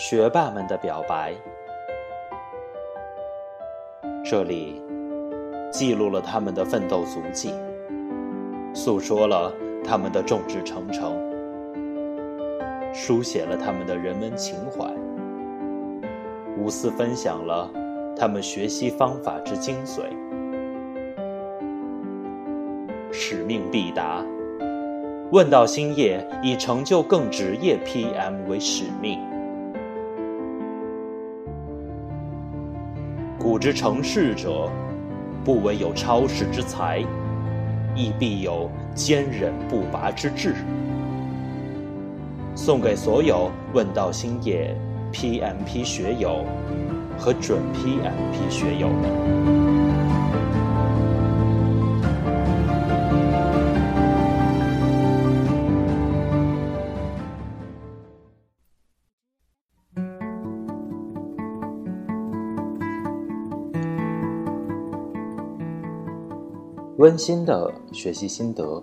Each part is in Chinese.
学霸们的表白。这里记录了他们的奋斗足迹，诉说了他们的众志成城，书写了他们的人文情怀，无私分享了他们学习方法之精髓。使命必达，问道兴业以成就更职业 PM 为使命。古之成事者，不惟有超世之才，亦必有坚忍不拔之志。送给所有问道兴业 PMP 学友和准 PMP 学友们。温馨的学习心得：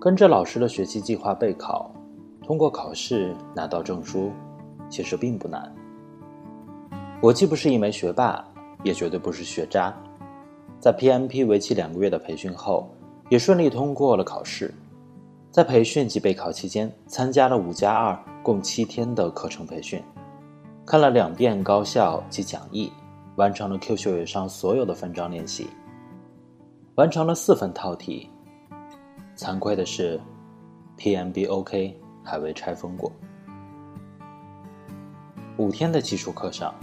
跟着老师的学习计划备考，通过考试拿到证书，其实并不难。我既不是一枚学霸，也绝对不是学渣。在 PMP 为期两个月的培训后，也顺利通过了考试。在培训及备考期间，参加了五加二共七天的课程培训，看了两遍高校及讲义。完成了 Q 秀上所有的分章练习，完成了四份套题。惭愧的是，PMB OK 还未拆封过。五天的基础课上，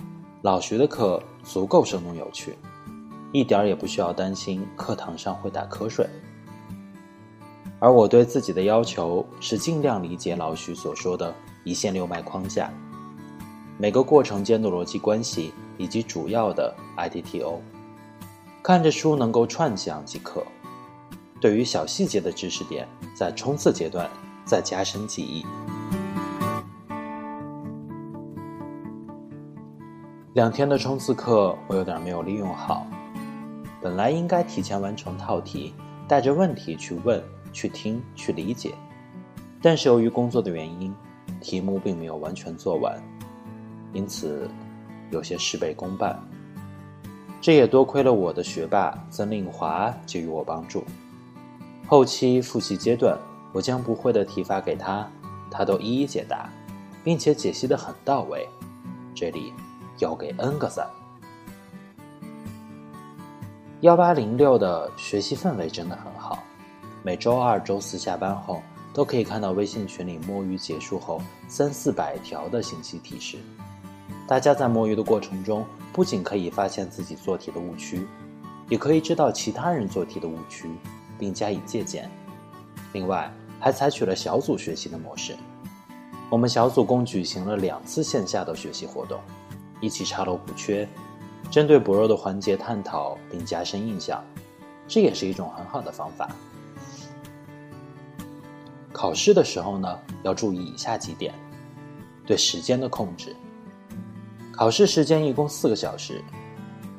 老徐的课足够生动有趣，一点儿也不需要担心课堂上会打瞌睡。而我对自己的要求是尽量理解老徐所说的一线六脉框架，每个过程间的逻辑关系。以及主要的 IDTO，看着书能够串讲即可。对于小细节的知识点，在冲刺阶段再加深记忆。两天的冲刺课，我有点没有利用好。本来应该提前完成套题，带着问题去问、去听、去理解，但是由于工作的原因，题目并没有完全做完，因此。有些事倍功半，这也多亏了我的学霸曾令华给予我帮助。后期复习阶段，我将不会的题发给他，他都一一解答，并且解析的很到位。这里要给 N 个赞。幺八零六的学习氛围真的很好，每周二、周四下班后都可以看到微信群里摸鱼结束后三四百条的信息提示。大家在摸鱼的过程中，不仅可以发现自己做题的误区，也可以知道其他人做题的误区，并加以借鉴。另外，还采取了小组学习的模式。我们小组共举行了两次线下的学习活动，一起查漏补缺，针对薄弱的环节探讨并加深印象，这也是一种很好的方法。考试的时候呢，要注意以下几点：对时间的控制。考试时间一共四个小时，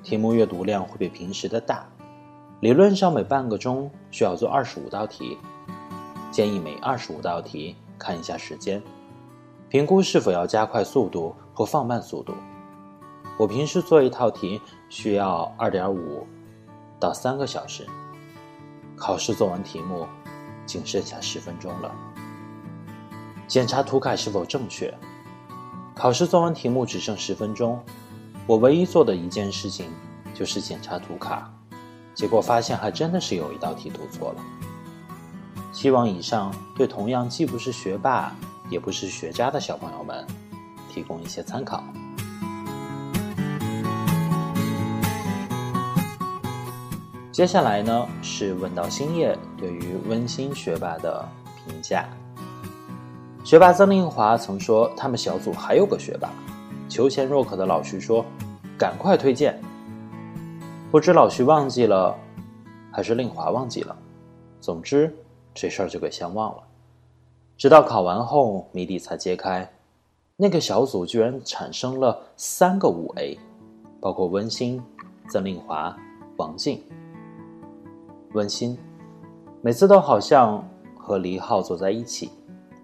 题目阅读量会比平时的大，理论上每半个钟需要做二十五道题，建议每二十五道题看一下时间，评估是否要加快速度或放慢速度。我平时做一套题需要二点五到三个小时，考试做完题目仅剩下十分钟了。检查图卡是否正确。考试做完题目只剩十分钟，我唯一做的一件事情就是检查涂卡，结果发现还真的是有一道题读错了。希望以上对同样既不是学霸也不是学渣的小朋友们提供一些参考。接下来呢是问道星夜对于温馨学霸的评价。学霸曾令华曾说：“他们小组还有个学霸。”求贤若渴的老徐说：“赶快推荐。”不知老徐忘记了，还是令华忘记了。总之，这事儿就给先忘了。直到考完后，谜底才揭开：那个小组居然产生了三个五 A，包括温馨、曾令华、王静。温馨，每次都好像和黎浩坐在一起。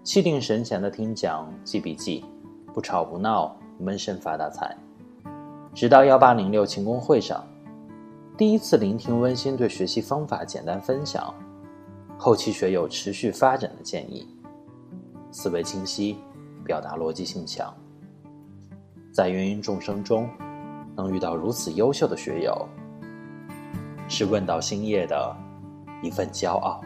气定神闲的听讲、记笔记，不吵不闹，闷声发大财。直到幺八零六勤工会上，第一次聆听温馨对学习方法简单分享，后期学友持续发展的建议，思维清晰，表达逻辑性强，在芸芸众生中能遇到如此优秀的学友，是问道兴业的一份骄傲。